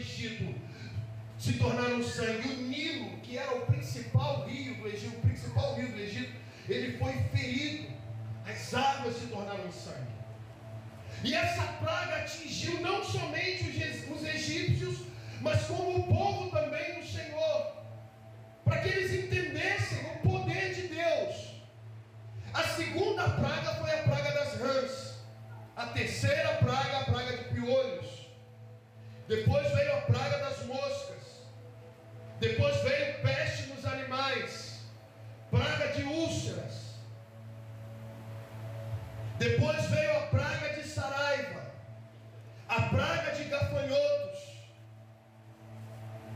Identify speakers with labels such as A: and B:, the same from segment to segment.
A: Egito se tornaram sangue. O Nilo, que era o principal rio do Egito, o principal rio do Egito, ele foi ferido. As águas se tornaram sangue. E essa praga atingiu não somente os egípcios, mas como o povo também do Senhor, para que eles entendessem o poder de Deus. A segunda praga foi a praga das rãs. A terceira praga, a praga de piolhos. Depois veio a praga das moscas. Depois veio peste nos animais. Praga de úlceras. Depois veio a praga de saraiva. A praga de gafanhotos.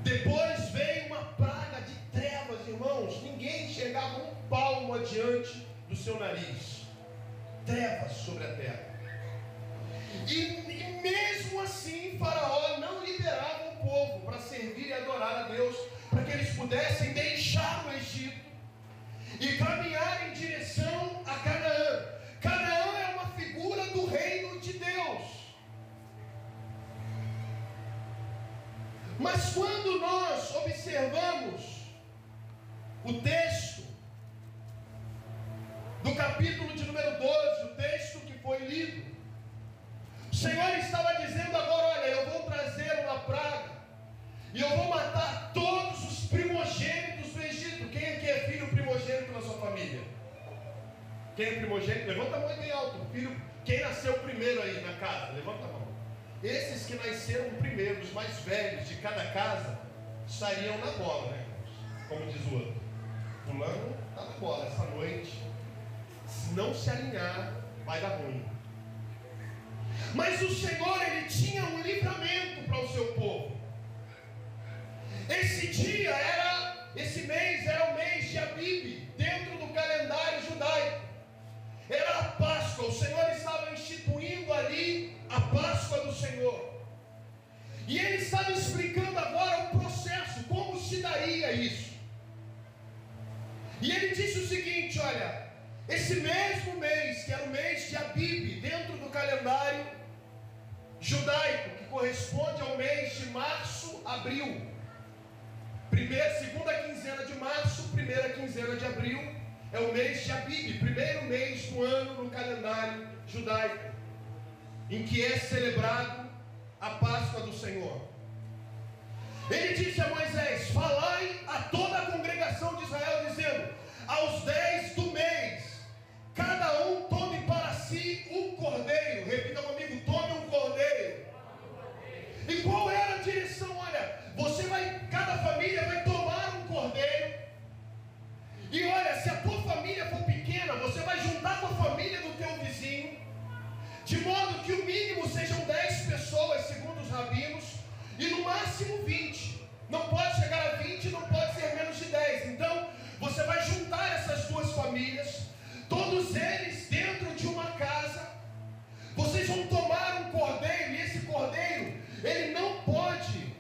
A: Depois veio uma praga de trevas, irmãos. Ninguém chegava um palmo adiante do seu nariz. Trevas sobre a terra. E, e, mesmo assim, Faraó não liberava o povo para servir e adorar a Deus, para que eles pudessem deixar o Egito e caminhar em direção a Canaã. Canaã é uma figura do reino de Deus. Mas quando nós observamos o texto em que é celebrado a Páscoa do Senhor. Ele disse a Moisés: Falai a toda a congregação de Israel, dizendo: Aos dez do de modo que o mínimo sejam 10 pessoas, segundo os rabinos, e no máximo 20. Não pode chegar a 20, não pode ser menos de 10. Então, você vai juntar essas duas famílias, todos eles dentro de uma casa. Vocês vão tomar um cordeiro, e esse cordeiro, ele não pode,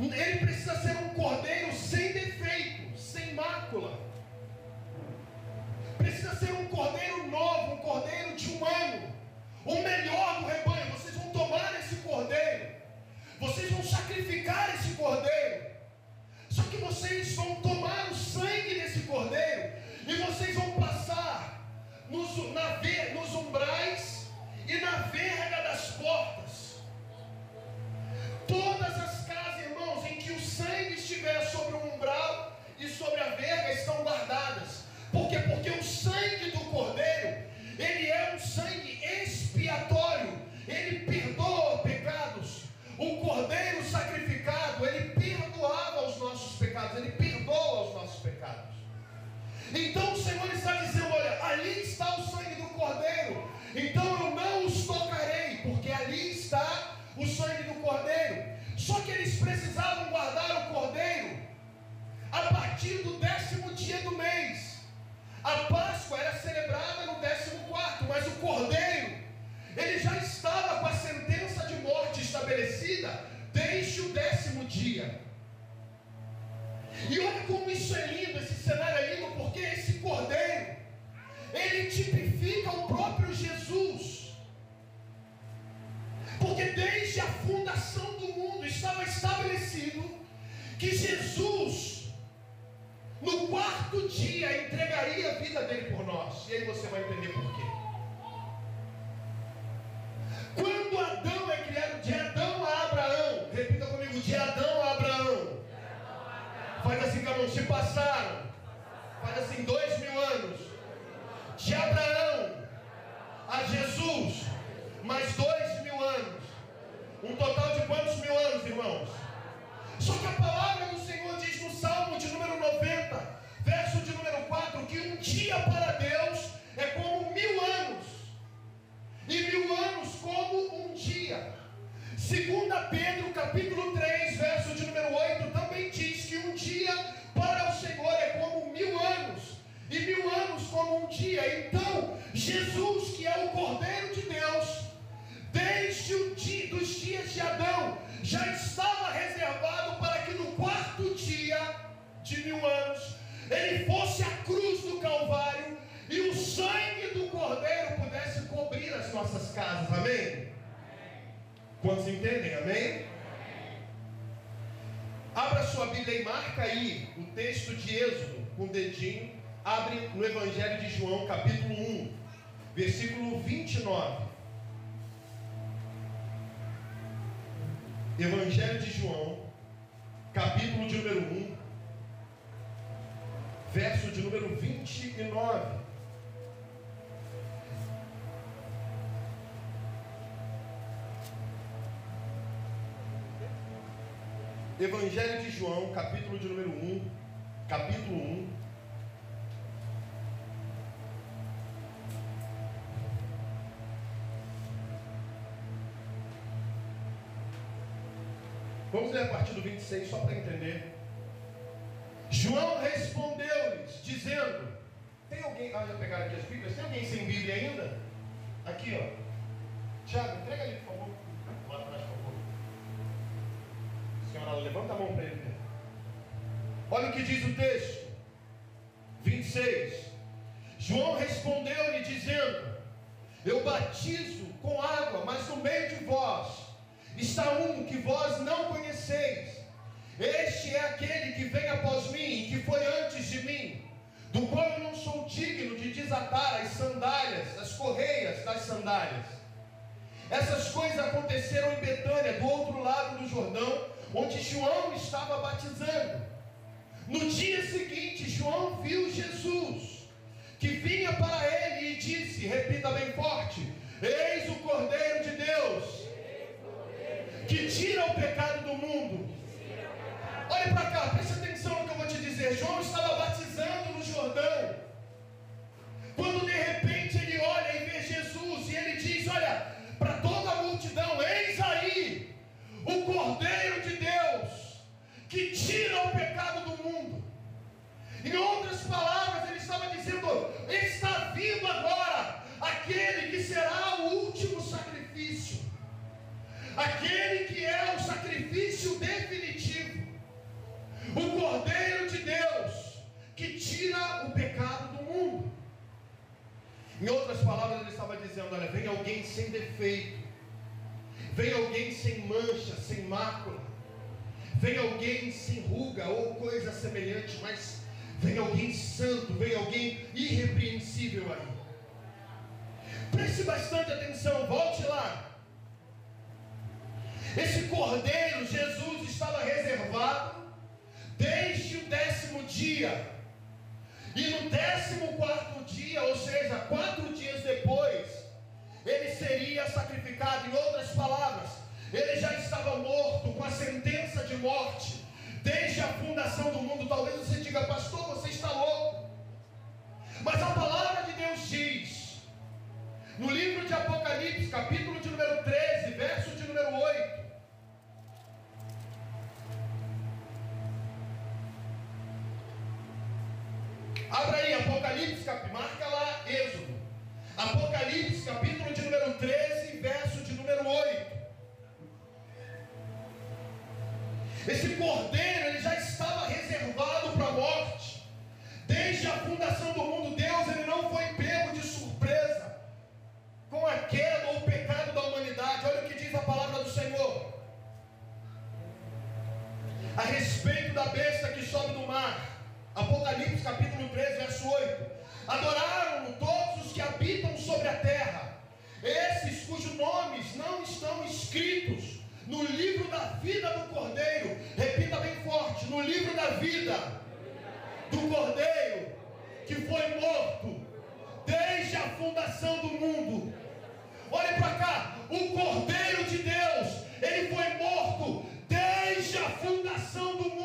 A: ele precisa ser um cordeiro sem defeito, sem mácula ser um cordeiro novo, um cordeiro de um ano, o melhor do rebanho. Vocês vão tomar esse cordeiro, vocês vão sacrificar esse cordeiro. Só que vocês vão tomar o sangue desse cordeiro e vocês vão passar nos, na, nos umbrais e na verga das portas. Todas as casas, irmãos, em que o sangue estiver sobre o umbral e sobre a verga, abre no Evangelho de João, capítulo 1, versículo 29. Evangelho de João, capítulo de número 1, verso de número 29. Evangelho de João, capítulo de número 1, capítulo 1, Vamos ler a partir do 26 só para entender. João respondeu-lhes, dizendo: Tem alguém. Ah, já pegaram aqui as Bíblias? Tem alguém sem Bíblia ainda? Aqui, ó. Tiago, entrega ali, por favor. Lá atrás, por favor. Senhora, levanta a mão para ele. Olha o que diz o texto. em Betânia, do outro lado do Jordão, onde João estava batizando. No dia seguinte, João viu Jesus, que vinha para ele e disse: repita bem forte: Eis o Cordeiro de Deus, que tira o pecado do mundo. Olhe para cá, preste atenção no que eu vou te dizer. João estava batizando no Jordão, quando de que tira o pecado do Esse cordeiro, ele já estava reservado para a morte. Desde a fundação do mundo, Deus, ele não foi pego de surpresa com a queda ou o pecado da humanidade. Olha o que diz a palavra do Senhor. A respeito da besta que sobe do mar. Apocalipse capítulo 13, verso 8. Adoraram Cordeiro, que foi morto desde a fundação do mundo. Olhe para cá, o Cordeiro de Deus, ele foi morto desde a fundação do mundo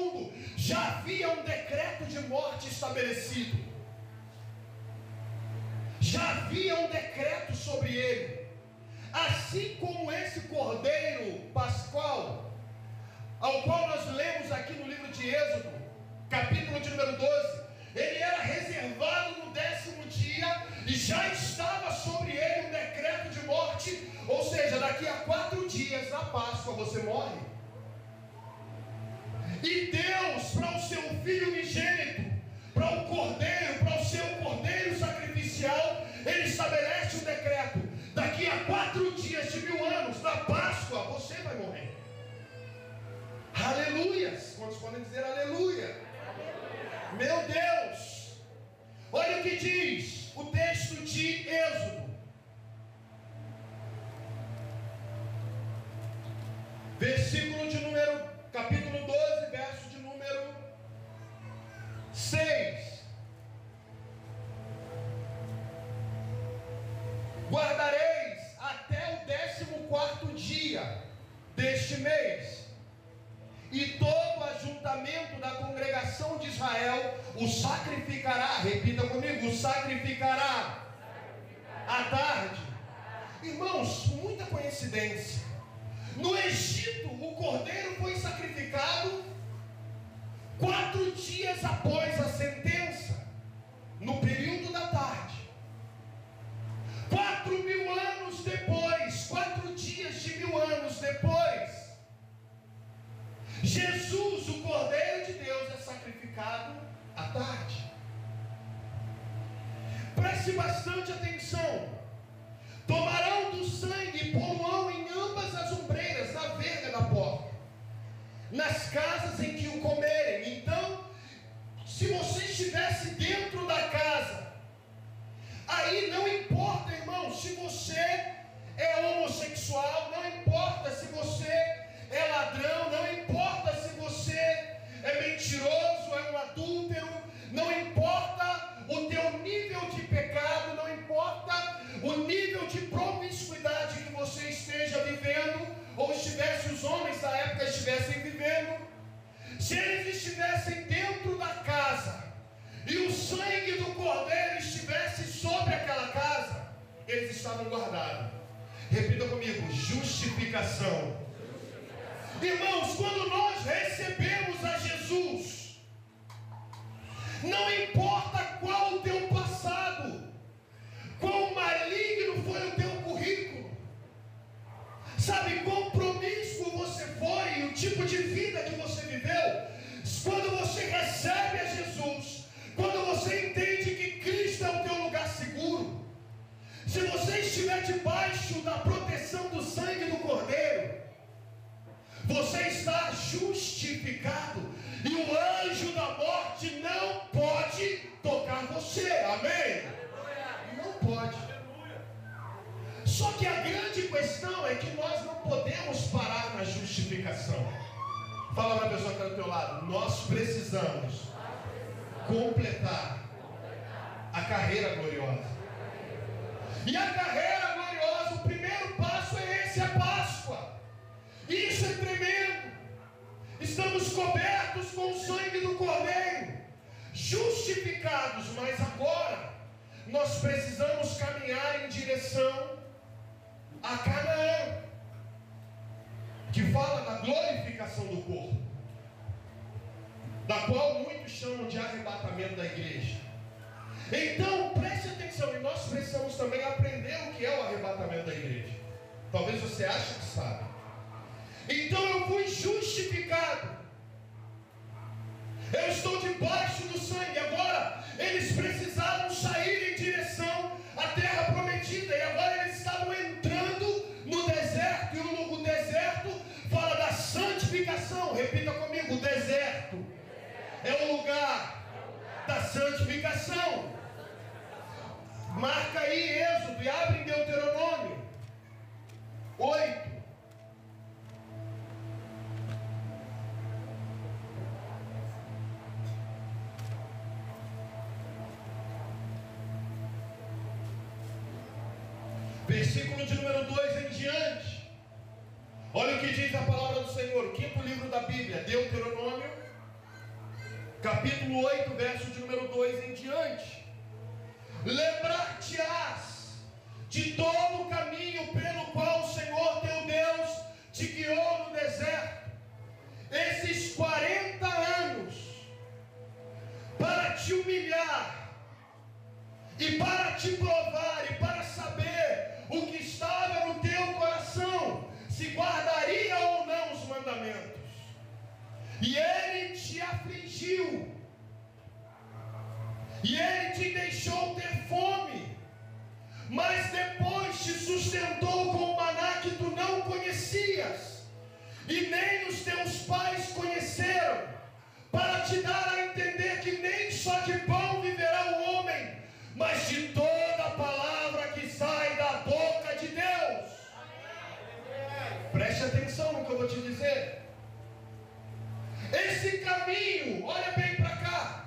A: já havia um decreto de morte estabelecido. Já havia um decreto sobre ele. Assim como esse cordeiro pascual, ao qual nós lemos aqui no livro de Êxodo, capítulo de número 12, ele era reservado no décimo dia e já estava sobre ele um decreto de morte, ou seja, daqui a quatro dias na Páscoa você morre. E Deus, para o seu filho unigênito, para o cordeiro, para o seu cordeiro sacrificial, ele estabelece o decreto: daqui a quatro dias de mil anos, na Páscoa, você vai morrer. Aleluias! Quantos podem dizer aleluia? aleluia? Meu Deus! Olha o que diz o texto de Êxodo. Versículo de número capítulo 12, verso de número 6. Guardareis até o décimo quarto dia deste mês, e todo ajuntamento da congregação o sacrificará, repita comigo, o sacrificará, à tarde. Irmãos, muita coincidência. No Egito, o cordeiro foi sacrificado quatro dias após a sentença, no período da tarde. Quatro mil anos depois, quatro dias de mil anos depois, Jesus, o Cordeiro de Deus, é sacrificado à tarde. Preste bastante atenção. Tomarão do sangue e poluão em ambas as ombreiras, na verga da porta, nas casas em que o comerem. Então, se você estivesse dentro da casa, aí não importa, irmão, se você é homossexual, não importa se você é ladrão, não importa os homens da época estivessem vivendo, se eles estivessem dentro da casa e o sangue do cordeiro estivesse sobre aquela casa, eles estavam guardados. Repita comigo: justificação. Irmãos, quando nós recebemos a Jesus, não importa qual o teu passado, quão maligno foi o teu currículo, sabe quão promíscuo você foi, o tipo de vida que você viveu. Quando você recebe a Jesus, quando você entende que Cristo é o teu lugar seguro, se você estiver debaixo da proteção do sangue do Cordeiro, você está justificado e o anjo da morte não pode tocar você. Amém? Não pode. Só que a grande questão é que nós não podemos parar na justificação. Fala para a pessoa que está do teu lado. Nós precisamos completar a carreira gloriosa. E a carreira gloriosa, o primeiro passo é esse, a Páscoa. Isso é tremendo. Estamos cobertos com o sangue do Cordeiro, justificados, mas agora nós precisamos caminhar em direção a Canaã, que fala da glorificação do corpo, da qual muitos chamam de arrebatamento da igreja. Então, preste atenção, e nós precisamos também aprender o que é o arrebatamento da igreja. Talvez você ache que sabe. Então eu fui justificado. Eu estou debaixo do sangue. Agora, eles precisavam sair em direção à terra prometida. E agora eles estavam entrando no deserto. E o deserto fala da santificação. Repita comigo: o deserto é o lugar da santificação. Marca aí Êxodo e abre em Deuteronômio 8. Versículo de número 2 em diante. Olha o que diz a palavra do Senhor, quinto livro da Bíblia, Deuteronômio, capítulo 8, verso de número 2 em diante. Lembrar-te-ás de todo o caminho pelo qual o Senhor teu Deus te guiou no deserto, esses 40 anos, para te humilhar, e para te provar, e para saber o que estava no teu coração, se guardaria ou não os mandamentos. E ele te afligiu e ele te deixou ter fome, mas depois te sustentou com maná que tu não conhecias, e nem os teus pais conheceram, para te dar a entender que nem só de pão viverá o homem, mas de toda palavra que sai da boca. Preste atenção no que eu vou te dizer. Esse caminho, olha bem para cá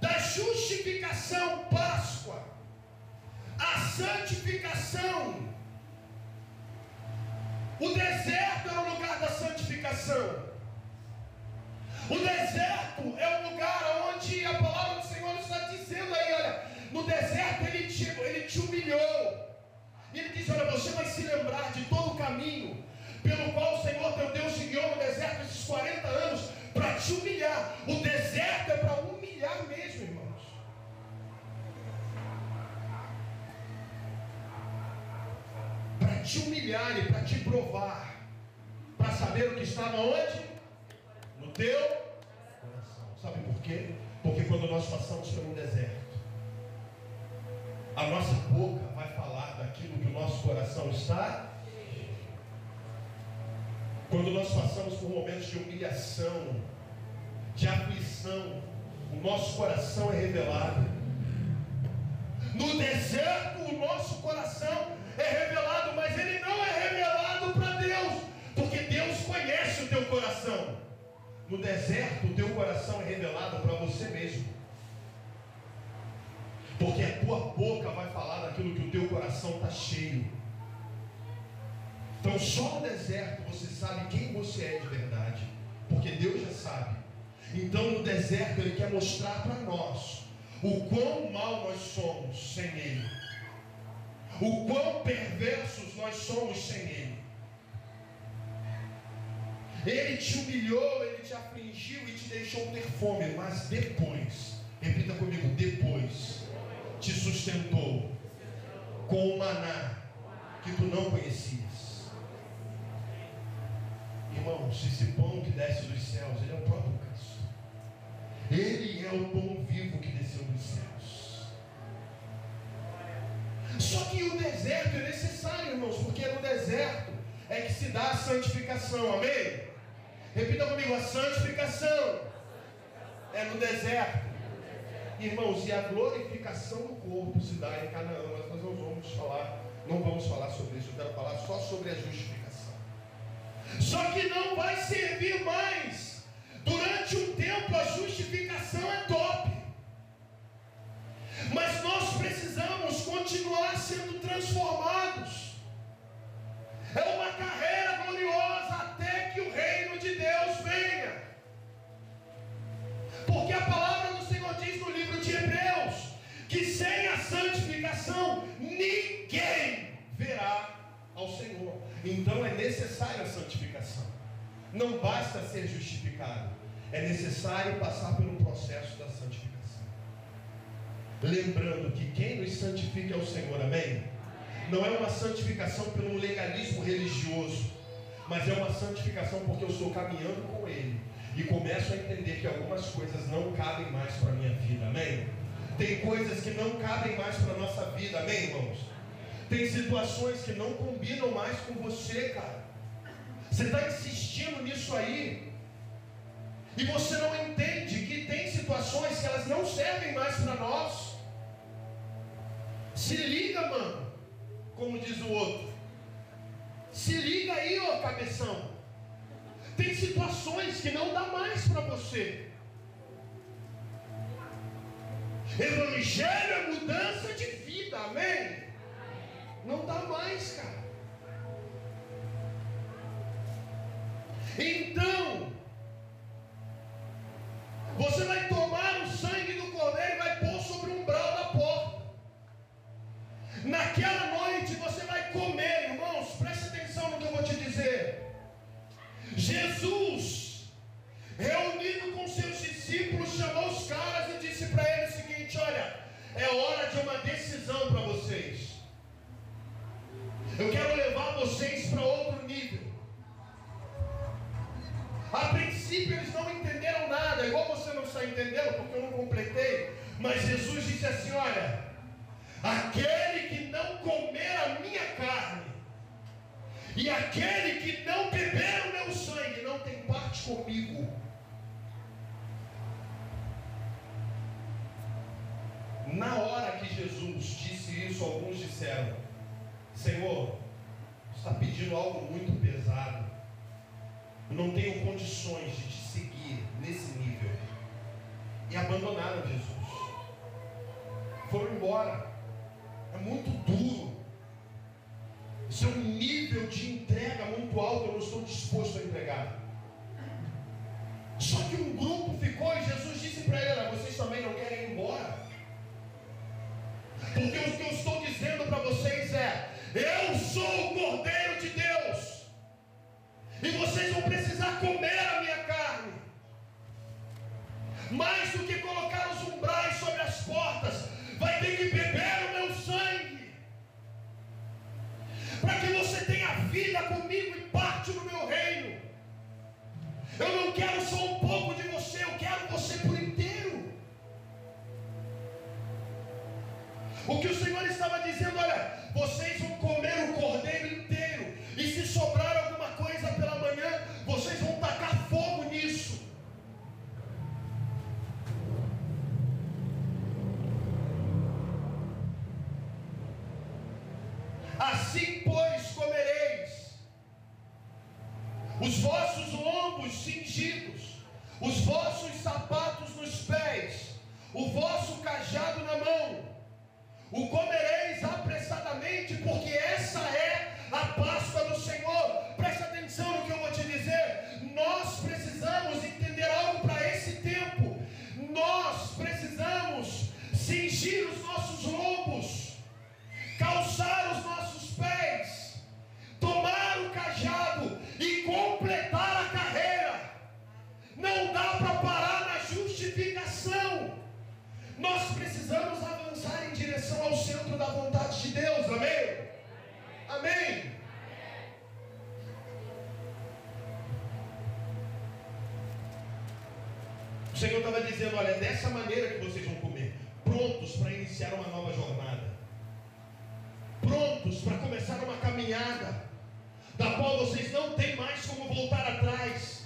A: da justificação, Páscoa, a santificação. O deserto é o lugar da santificação. O deserto é o lugar onde a palavra do Senhor está dizendo aí, olha, no deserto ele te, ele te humilhou. E ele diz, olha, você vai se lembrar de todo o caminho pelo qual o Senhor teu Deus te guiou no deserto esses 40 anos para te humilhar. O deserto é para humilhar mesmo, irmãos. Para te humilhar e para te provar. Para saber o que estava onde? No teu coração. Sabe por quê? Porque quando nós passamos pelo deserto, a nossa boca vai falar daquilo que o nosso coração está. Quando nós passamos por momentos de humilhação, de aflição, o nosso coração é revelado. No deserto, o nosso coração é revelado, mas ele não é revelado para Deus, porque Deus conhece o teu coração. No deserto, o teu coração é revelado para você mesmo. Porque a tua boca vai falar daquilo que o teu coração está cheio. Então, só no deserto você sabe quem você é de verdade. Porque Deus já sabe. Então, no deserto, Ele quer mostrar para nós o quão mal nós somos sem Ele, o quão perversos nós somos sem Ele. Ele te humilhou, Ele te afligiu e te deixou ter fome, mas depois, repita comigo, depois, te sustentou com o maná que tu não conhecias. Irmãos, esse pão que desce dos céus, ele é o próprio Cristo. Ele é o pão vivo que desceu dos céus. Só que o deserto é necessário, irmãos, porque no deserto é que se dá a santificação, amém? Repita comigo, a santificação é no deserto. Irmãos, e a glorificação do corpo se dá em Canaã, mas nós não vamos falar, não vamos falar sobre isso, eu quero falar só sobre a justificação. Só que não vai servir mais. Durante um tempo a justificação é top. Mas nós precisamos continuar sendo transformados. É uma carreira gloriosa até que o reino de Deus venha. Porque a palavra do Senhor diz no livro de Hebreus que sem a santificação ninguém verá ao Senhor. Então é necessária a santificação. Não basta ser justificado, é necessário passar pelo processo da santificação. Lembrando que quem nos santifica é o Senhor, amém? Não é uma santificação pelo legalismo religioso, mas é uma santificação porque eu estou caminhando com Ele e começo a entender que algumas coisas não cabem mais para a minha vida, amém? Tem coisas que não cabem mais para a nossa vida, amém, irmãos? Tem situações que não combinam mais com você, cara. Você está insistindo nisso aí. E você não entende que tem situações que elas não servem mais para nós. Se liga, mano. Como diz o outro. Se liga aí, ó cabeção. Tem situações que não dá mais para você. Evangelho é mudança de vida, amém? Não dá mais, cara. Então, você vai tomar o sangue do cordeiro e vai pôr sobre o umbral da porta. Naquela noite você vai comer, irmãos, preste atenção no que eu vou te dizer. Jesus, reunido com seus discípulos, chamou os caras e disse para eles o seguinte: Olha, é hora de uma decisão para vocês. Eu quero levar vocês para outro nível. A princípio eles não entenderam nada, igual você não está entendendo, porque eu não completei. Mas Jesus disse assim: Olha, aquele que não comer a minha carne, e aquele que não beber o meu sangue, não tem parte comigo. Na hora que Jesus disse isso, alguns disseram: Senhor, está pedindo algo muito pesado. Eu não tenho condições de te seguir nesse nível. E abandonaram Jesus. Foram embora. É muito duro. Isso é um nível de entrega muito alto. Eu não estou disposto a entregar. Só que um grupo ficou e Jesus disse para ele: Vocês também não querem ir embora? Porque o que eu estou dizendo para vocês é: Eu sou o Cordeiro de Deus. E vocês vão precisar comer a minha carne. Mais do que colocar os umbrais sobre as portas, vai ter que beber o meu sangue. Para que você tenha vida comigo e parte no meu reino. Eu não quero só um pouco de você, eu quero você por inteiro. O que o Senhor estava dizendo, olha, vocês vão comer o cordeiro olha, é dessa maneira que vocês vão comer, prontos para iniciar uma nova jornada, prontos para começar uma caminhada, da qual vocês não têm mais como voltar atrás.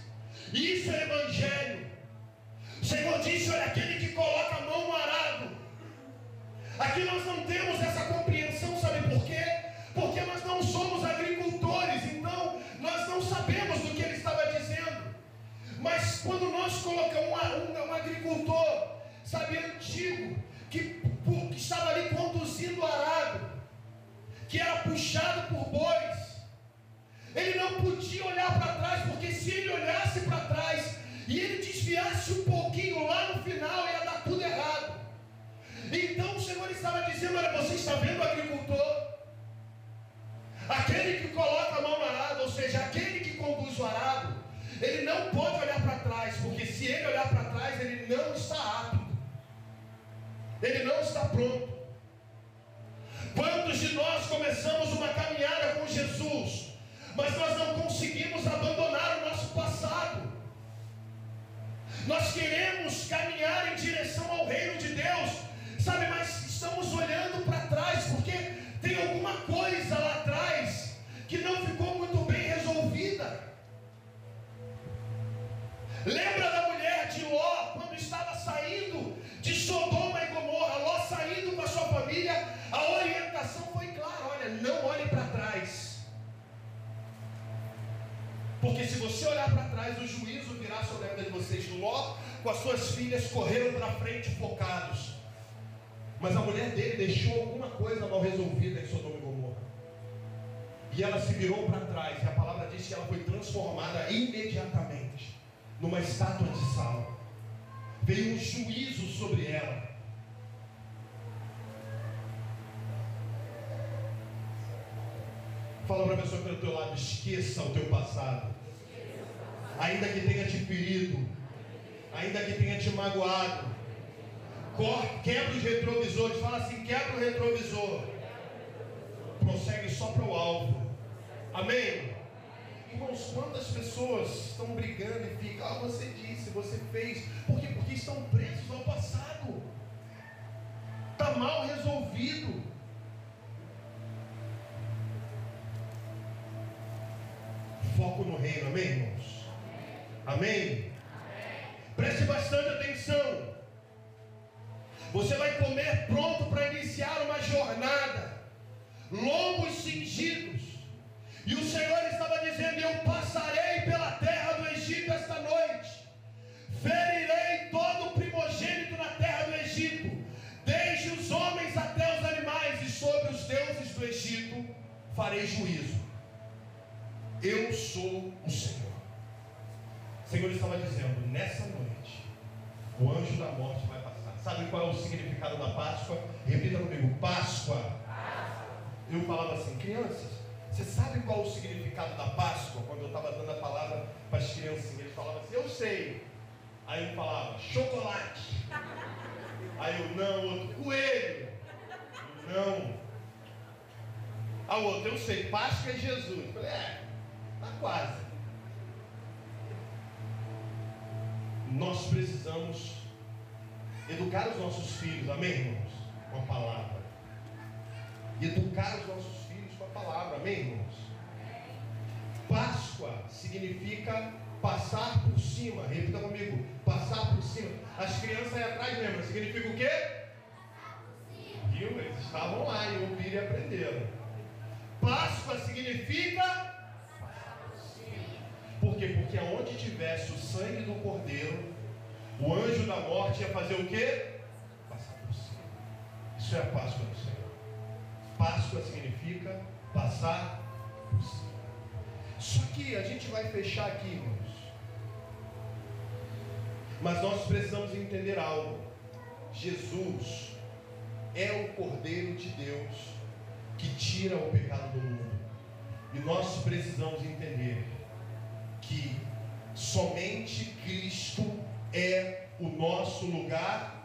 A: Isso é Evangelho. O Senhor disse: olha, aquele que coloca a mão no arado. Aqui nós não temos essa compreensão, Mas quando nós colocamos um, um, um agricultor, sabe, antigo, que, que estava ali conduzindo o arado, que era puxado por bois, ele não podia olhar para trás, porque se ele olhasse para trás, e ele desviasse um pouquinho lá no final, ia dar tudo errado. Então o Senhor estava dizendo: Olha, você está vendo o agricultor? Aquele que coloca a mão no arado, ou seja, aquele que conduz o arado, não pode olhar para trás, porque se ele olhar para trás, ele não está apto. Ele não está pronto. Quantos de nós começamos uma caminhada com Jesus, mas nós não conseguimos abandonar o nosso passado? Nós queremos caminhar em direção ao reino de Deus, sabe, mas estamos olhando para trás, porque tem alguma coisa lá atrás que não ficou muito bem resolvida. Lembra da mulher de Ló, quando estava saindo de Sodoma e Gomorra, Ló saindo com a sua família, a orientação foi clara: olha, não olhe para trás. Porque se você olhar para trás, o juízo virá sobre a vida de vocês. Ló com as suas filhas correram para frente focados. Mas a mulher dele deixou alguma coisa mal resolvida em Sodoma e Gomorra. E ela se virou para trás. E a palavra diz que ela foi transformada imediatamente numa estátua de sal veio um juízo sobre ela. Fala para a pessoa está do teu lado, esqueça o teu passado. Ainda que tenha te ferido, ainda que tenha te magoado. Quebra os retrovisores, fala assim, quebra o retrovisor. Prossegue só para o alvo. Amém? Irmãos, quantas pessoas estão brigando e ficam, ah, você disse, você fez. Por quê? Porque estão presos ao passado. Está mal resolvido. Foco no reino, amém, irmãos? Amém? amém? Preste bastante atenção. Você vai comer pronto para iniciar uma jornada. Lombos cingidos e o Senhor estava dizendo: Eu passarei pela terra do Egito esta noite, ferirei todo o primogênito na terra do Egito, desde os homens até os animais, e sobre os deuses do Egito farei juízo. Eu sou o Senhor. O Senhor estava dizendo: Nessa noite, o anjo da morte vai passar. Sabe qual é o significado da Páscoa? Repita comigo: Páscoa. Eu falava assim, crianças. Você sabe qual o significado da Páscoa? Quando eu estava dando a palavra para as criancinhas, eles falavam assim, eu sei. Aí um falava, chocolate. Aí eu, não, outro, coelho. Não. A outra, eu sei, Páscoa é Jesus. Eu falei, é, tá quase. Nós precisamos educar os nossos filhos, amém, irmãos? Com a palavra. Educar os nossos palavra, amém, irmãos? Páscoa significa passar por cima. Repita comigo: passar por cima. As crianças aí atrás lembram, significa o quê? Viu? Eles estavam lá e ouviram e aprenderam. Páscoa significa passar. Por quê? Porque aonde tivesse o sangue do cordeiro, o anjo da morte ia fazer o quê? Passar por cima. Isso é a Páscoa do Senhor. Páscoa significa passar por cima. Só que a gente vai fechar aqui, irmãos. Mas nós precisamos entender algo. Jesus é o Cordeiro de Deus que tira o pecado do mundo. E nós precisamos entender que somente Cristo é o nosso lugar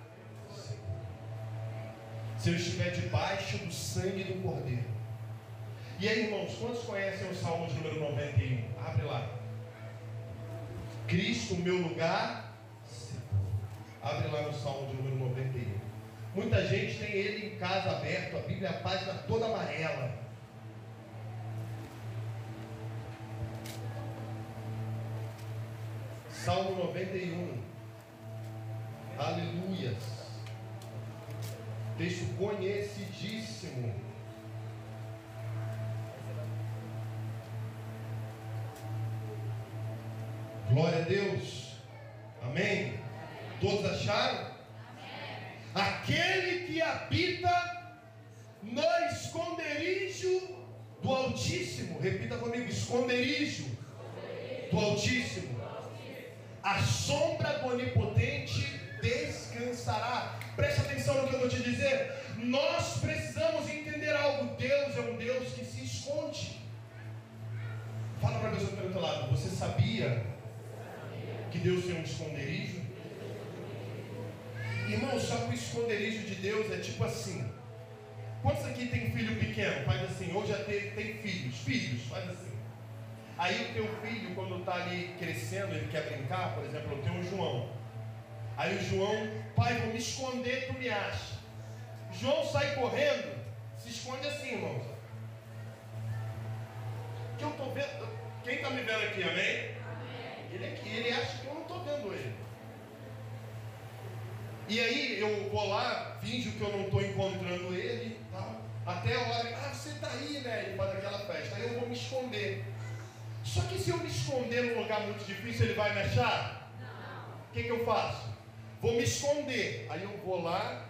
A: se eu estiver debaixo do sangue do Cordeiro. E aí, irmãos, quantos conhecem o Salmo de número 91? Abre lá. Cristo, meu lugar. Abre lá no Salmo de número 91. Muita gente tem ele em casa aberto, a Bíblia, a página toda amarela. Salmo 91. Aleluias. Texto conhecidíssimo. Glória a Deus. Amém. Todos acharam? Amém. Aquele que habita no esconderijo do Altíssimo. Repita comigo: esconderijo, esconderijo. do Altíssimo. A sombra do Onipotente descansará. Preste atenção no que eu vou te dizer. Nós precisamos entender algo. Deus é um Deus que se esconde. Fala para a pessoa está do outro lado. Você sabia Que Deus tem um esconderijo? Irmão, sabe o esconderijo de Deus é tipo assim. Quantos aqui tem filho pequeno? Faz assim, ou já tem, tem filhos, filhos, faz assim. Aí o teu filho, quando está ali crescendo, ele quer brincar, por exemplo, eu tenho um João. Aí o João, pai, vou me esconder, tu me acha. João sai correndo, se esconde assim, irmãos. Que eu estou vendo. Quem está me vendo aqui, amém? amém? Ele aqui, ele acha vendo ele. E aí eu vou lá, finjo que eu não estou encontrando ele, tal. Até a hora, ah, você está aí, né? Ele faz aquela festa. Aí eu vou me esconder. Só que se eu me esconder num lugar muito difícil, ele vai me achar? Não. O que, que eu faço? Vou me esconder. Aí eu vou lá,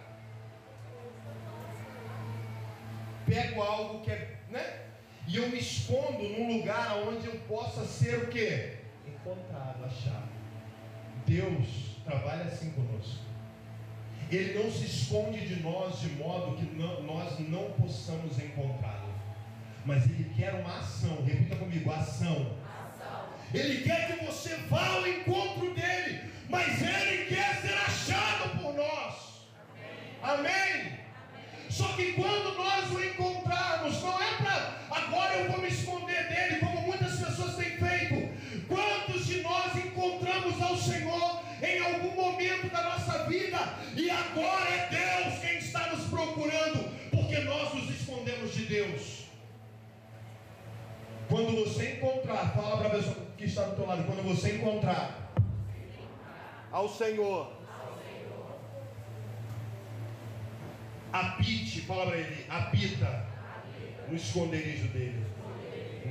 A: pego algo que é, né? E eu me escondo num lugar onde eu possa ser o quê? Encontrado, achado. Deus trabalha assim conosco. Ele não se esconde de nós de modo que não, nós não possamos encontrá-lo. Mas Ele quer uma ação. Repita comigo: ação. ação. Ele quer que você vá ao encontro dele. Mas Ele quer ser achado por nós. Amém. Amém. Só que quando nós agora é Deus quem está nos procurando, porque nós nos escondemos de Deus? Quando você encontrar, fala para a pessoa que está do teu lado, quando você encontrar ao Senhor, habite, fala para ele, habita no esconderijo dele,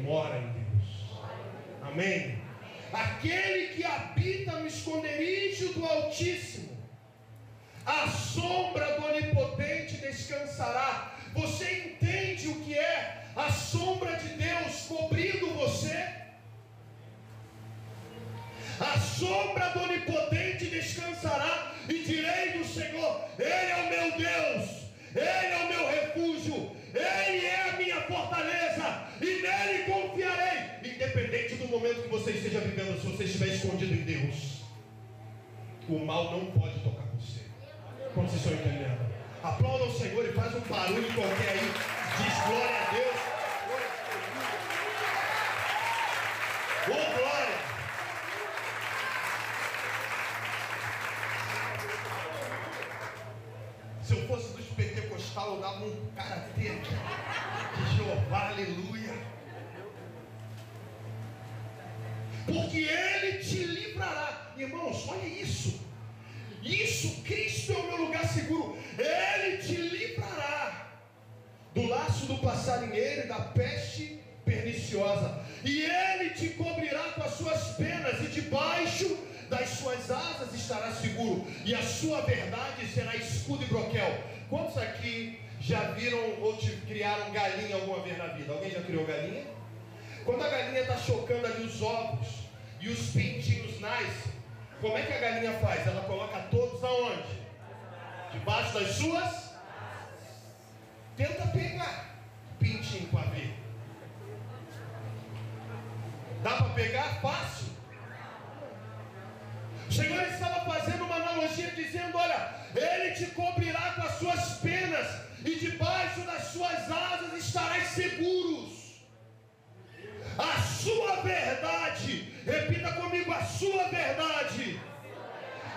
A: mora em Deus. Amém? Aquele que habita no esconderijo do Altíssimo, a sombra do Onipotente descansará. Você entende o que é a sombra de Deus cobrindo você? A sombra do Onipotente descansará, e direi do Senhor: Ele é o meu Deus ele é o meu refúgio, Ele é a minha fortaleza, e nele confiarei, independente do momento que você esteja vivendo, se você estiver escondido em Deus, o mal não pode tocar. Como vocês estão entendendo? Aplauda o Senhor e faz um barulho qualquer aí, diz glória a Deus. Oh, glória! Se eu fosse dos pentecostal, eu dava um karatê de Jeová, aleluia. Porque Ele te livrará. Irmãos, olha isso. Isso, Cristo é o meu lugar seguro. Ele te livrará do laço do passarinheiro e da peste perniciosa. E Ele te cobrirá com as suas penas, e debaixo das suas asas estará seguro, e a sua verdade será escudo e broquel. Quantos aqui já viram ou te criaram galinha alguma vez na vida? Alguém já criou galinha? Quando a galinha está chocando ali os ovos e os pintinhos nascem, como é que a galinha faz? Ela coloca todos aonde? Debaixo das suas? Tenta pegar pintinho para ver. Dá para pegar? Fácil. O Senhor estava fazendo uma analogia dizendo: Olha, Ele te cobrirá com as suas penas, e debaixo das suas asas estarás seguros. A sua verdade, repita comigo: a sua verdade.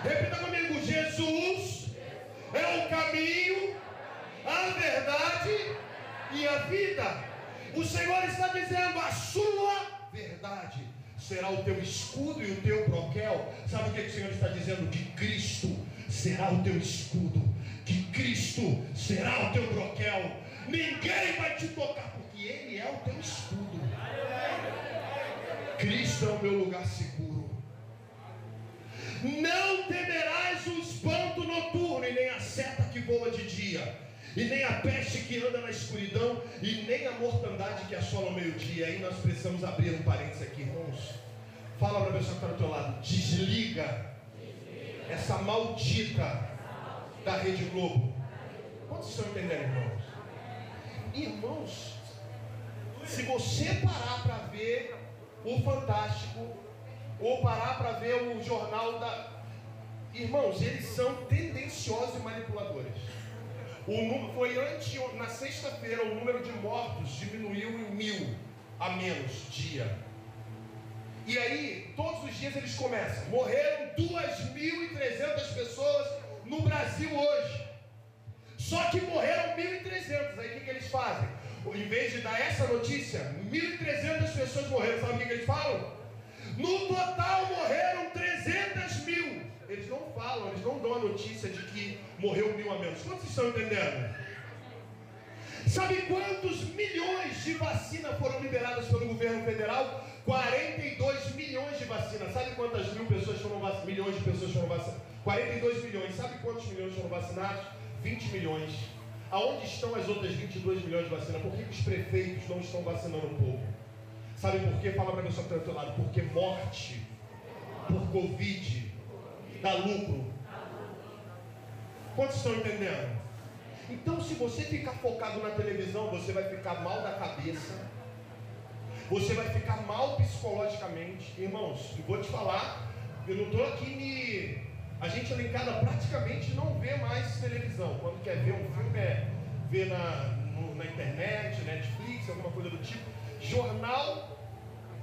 A: Repita comigo: Jesus é o caminho, a verdade vida. O Senhor está dizendo: a sua verdade será o teu escudo e o teu broquel. Sabe o que, o Senhor está dizendo? Que Cristo será o teu escudo, que Cristo será o teu broquel. Ninguém vai te tocar, porque Ele é o teu escudo. Cristo é o meu lugar seguro. Não temerás o espanto noturno e nem a seta que voa de dia e nem a peste que anda na escuridão, e nem a mortandade que assola ao meio-dia. Aí nós precisamos abrir um parênteses aqui, irmãos. Fala para a pessoa que está do teu lado, desliga, essa maldita da Rede Globo. Quantos estão entendendo, irmãos? Irmãos, se você parar para ver o Fantástico, o ou parar para ver o jornal da. Irmãos, eles são tendenciosos e manipuladores. O foi antes, na sexta-feira, o número de mortos diminuiu em mil a menos dia. E aí, todos os dias eles começam. Morreram 2.300 pessoas no Brasil hoje. Só que morreram 1.300. Aí o que, que eles fazem? Em vez de dar essa notícia, 1.300 pessoas morreram. Sabe o que, que eles falam? No total morreram 300 mil. Eles não falam, eles não dão a notícia de que morreu mil a menos. Quantos estão entendendo? Sabe quantos milhões de vacinas foram liberadas pelo governo federal? 42 milhões de vacinas. Sabe quantas mil pessoas foram vacinadas? Milhões de pessoas foram vacinadas? 42 milhões. Sabe quantos milhões foram vacinados? 20 milhões. Aonde estão as outras 22 milhões de vacinas? Por que os prefeitos não estão vacinando o povo? Sabe por quê? Fala para a pessoa que está do outro lado. Porque morte por Covid dá lucro. Quantos estão entendendo? Então, se você ficar focado na televisão, você vai ficar mal da cabeça, você vai ficar mal psicologicamente. Irmãos, eu vou te falar, eu não estou aqui me. A gente lá em casa praticamente não vê mais televisão. Quando quer ver um filme, é ver na, na internet, Netflix, alguma coisa do tipo. Jornal,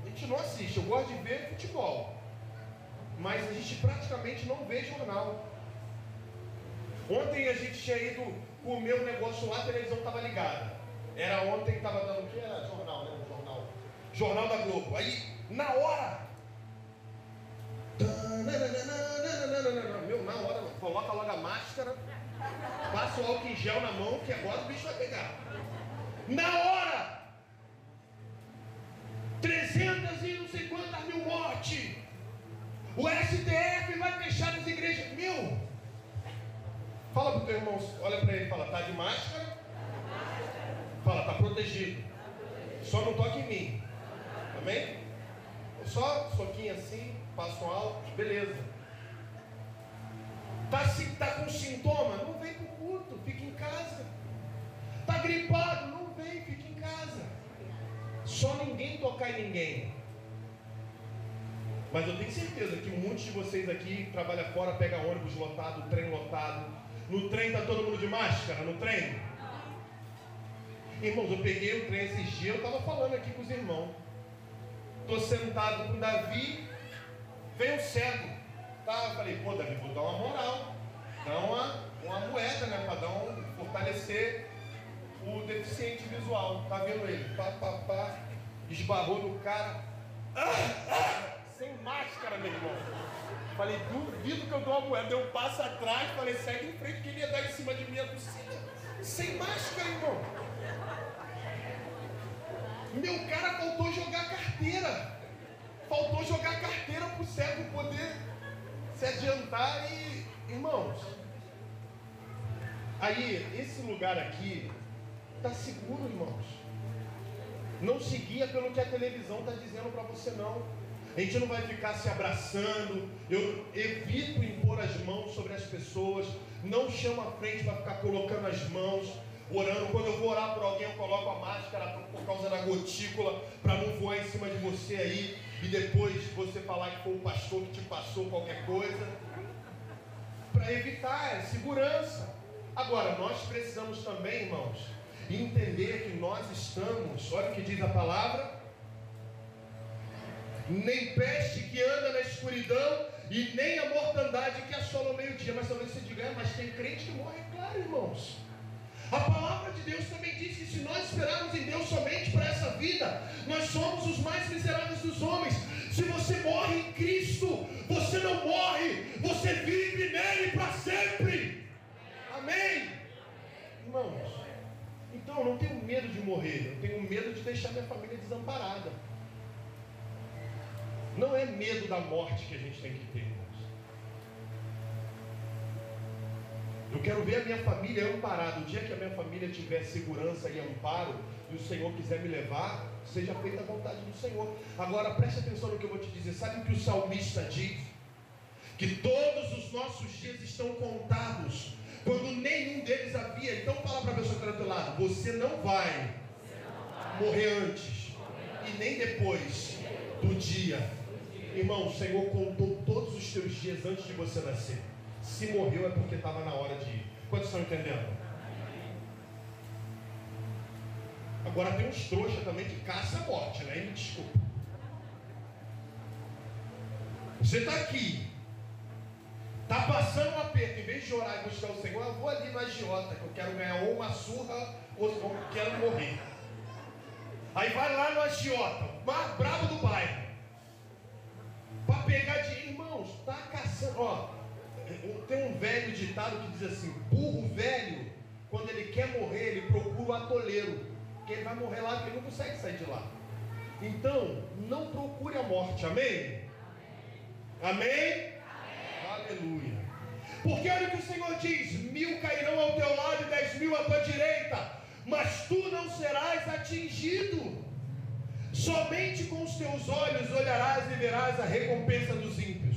A: a gente não assiste. Eu gosto de ver futebol. Mas a gente praticamente não vê jornal. Ontem a gente tinha ido comer um negócio lá, a televisão estava ligada. Era ontem, estava dando o que? Era jornal, né? Jornal. Jornal da Globo. Aí, na hora. Meu, na hora, coloca logo a máscara, passa o álcool em gel na mão, que agora o bicho vai pegar. Na hora! O STF vai fechar as igrejas. Meu, Fala para teu irmão, olha para ele fala, tá de máscara? Fala, tá protegido. Só não toque em mim. Amém? Só soquinho assim, passo alto, beleza. Tá, tá com sintoma? Não vem para o culto, fica em casa. Tá gripado? Não vem, fica em casa. Só ninguém tocar em ninguém. Mas eu tenho certeza que muitos de vocês aqui trabalha fora, pega ônibus lotado, trem lotado, no trem está todo mundo de máscara? No trem? Irmãos, eu peguei o trem esses dias, eu estava falando aqui com os irmãos. Estou sentado com o Davi, veio um cego. Tá, eu falei, pô, Davi, vou dar uma moral. Dar uma, uma moeda, né? Para dar um, fortalecer o deficiente visual. Tá vendo ele? Pá, pá, pá. Esbarrou no cara. Ah, ah, sem máscara, meu irmão. Falei, duvido que eu dou uma moeda. Deu um passo atrás, falei, segue em frente, que ele ia dar em cima de mim a tossida. Sem máscara, irmão. Meu cara faltou jogar carteira. Faltou jogar carteira para o cego poder se adiantar e. Irmãos, aí, esse lugar aqui está seguro, irmãos. Não seguia pelo que a televisão está dizendo para você, não. A gente não vai ficar se abraçando. Eu evito impor as mãos sobre as pessoas. Não chamo a frente para ficar colocando as mãos, orando. Quando eu vou orar por alguém, eu coloco a máscara por causa da gotícula, para não voar em cima de você aí e depois você falar que foi o pastor que te passou qualquer coisa. Para evitar, é segurança. Agora, nós precisamos também, irmãos, entender que nós estamos, olha o que diz a palavra nem peste que anda na escuridão, e nem a mortandade que assola o meio-dia. Mas talvez você diga, ah, mas tem crente que morre, claro, irmãos. A palavra de Deus também diz que se nós esperarmos em Deus somente para essa vida, nós somos os mais miseráveis dos homens. Se você morre em Cristo, você não morre, você vive nele para sempre. Amém? Irmãos, então eu não tenho medo de morrer, eu tenho medo de deixar minha família desamparada. Não é medo da morte que a gente tem que ter. Eu quero ver a minha família amparada. O dia que a minha família tiver segurança e amparo, e o Senhor quiser me levar, seja feita a vontade do Senhor. Agora preste atenção no que eu vou te dizer. Sabe o que o salmista diz? Que todos os nossos dias estão contados, quando nenhum deles havia. Então fala para a pessoa que está do outro lado: você não vai, morrer antes e nem depois do dia Irmão, o Senhor contou todos os teus dias antes de você nascer. Se morreu é porque estava na hora de ir. Quantos estão entendendo? Agora tem uns trouxa também que caça a morte, né? Me desculpa. Você está aqui, está passando um aperto, em vez de orar e buscar o Senhor, eu vou ali no agiota, que eu quero ganhar ou uma surra ou, ou quero morrer. Aí vai lá no agiota, mais brabo do bairro, para pegar dinheiro. Irmãos, está caçando. Ó, tem um velho ditado que diz assim: burro velho, quando ele quer morrer, ele procura o atoleiro, porque ele vai morrer lá porque ele não consegue sair de lá. Então, não procure a morte, amém? Amém? amém? Aleluia. Porque olha o que o Senhor diz: mil cairão ao teu lado e dez mil à tua direita, mas tu não serás atingido. Somente com os teus olhos olharás e verás a recompensa dos ímpios,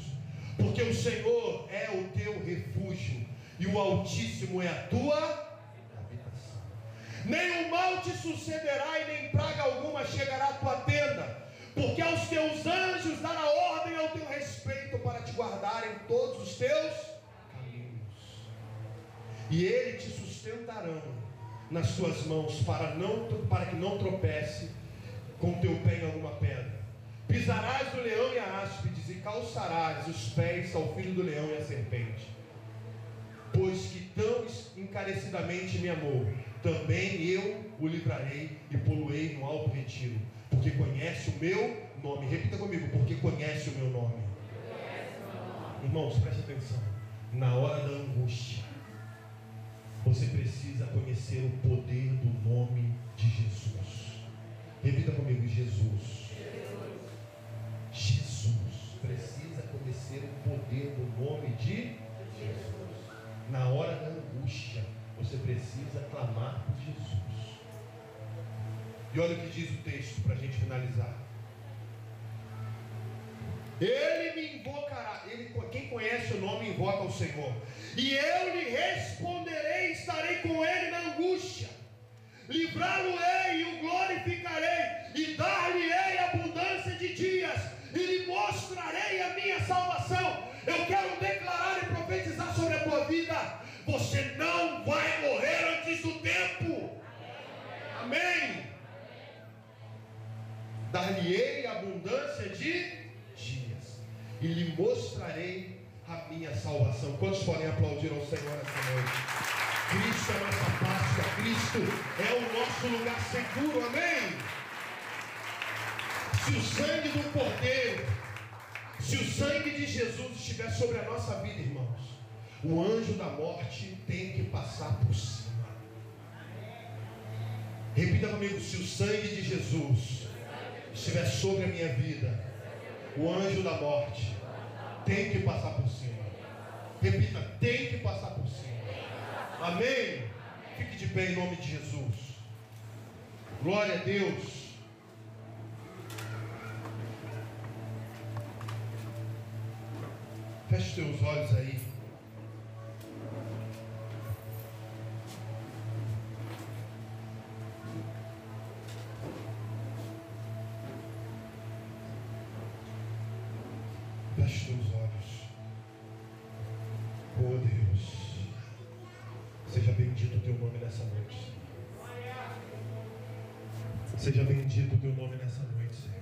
A: porque o Senhor é o teu refúgio e o Altíssimo é a tua habitação. Nem o mal te sucederá e nem praga alguma chegará à tua tenda porque aos teus anjos dará ordem ao teu respeito para te guardar em todos os teus caminhos. E ele te sustentarão nas suas mãos para, não, para que não tropece com teu pé em alguma pedra. Pisarás o leão e a áspides e calçarás os pés ao filho do leão e à serpente. Pois que tão encarecidamente me amou, também eu o livrarei e poluei no alto retiro porque conhece o meu nome. Repita comigo, porque conhece o meu nome. Irmãos, preste atenção. Na hora da angústia, você precisa conhecer o poder do nome de Jesus. Repita comigo, Jesus. Jesus precisa conhecer o poder do nome de Jesus. Na hora da angústia, você precisa clamar por Jesus. E olha o que diz o texto para a gente finalizar. Ele me invocará. Ele, quem conhece o nome invoca o Senhor. E eu lhe responderei, estarei com ele na angústia. Livrá-lo-ei e o glorificarei, e dar-lhe-ei abundância de dias, e lhe mostrarei a minha salvação. Eu quero declarar e profetizar sobre a tua vida. Você não vai morrer antes do tempo. Amém dar-lhe-ei abundância de dias, e lhe mostrarei a minha salvação. Quantos podem aplaudir ao Senhor essa noite? Cristo é nossa Páscoa, Cristo é o nosso lugar seguro, amém? Se o sangue do Cordeiro, se o sangue de Jesus estiver sobre a nossa vida, irmãos, o anjo da morte tem que passar por cima. Repita comigo: se o sangue de Jesus estiver sobre a minha vida, o anjo da morte tem que passar por cima. Repita, tem que passar por cima. Amém? Fique de pé em nome de Jesus. Glória a Deus. Feche seus olhos aí. Seja bendito o teu nome nessa noite, Senhor.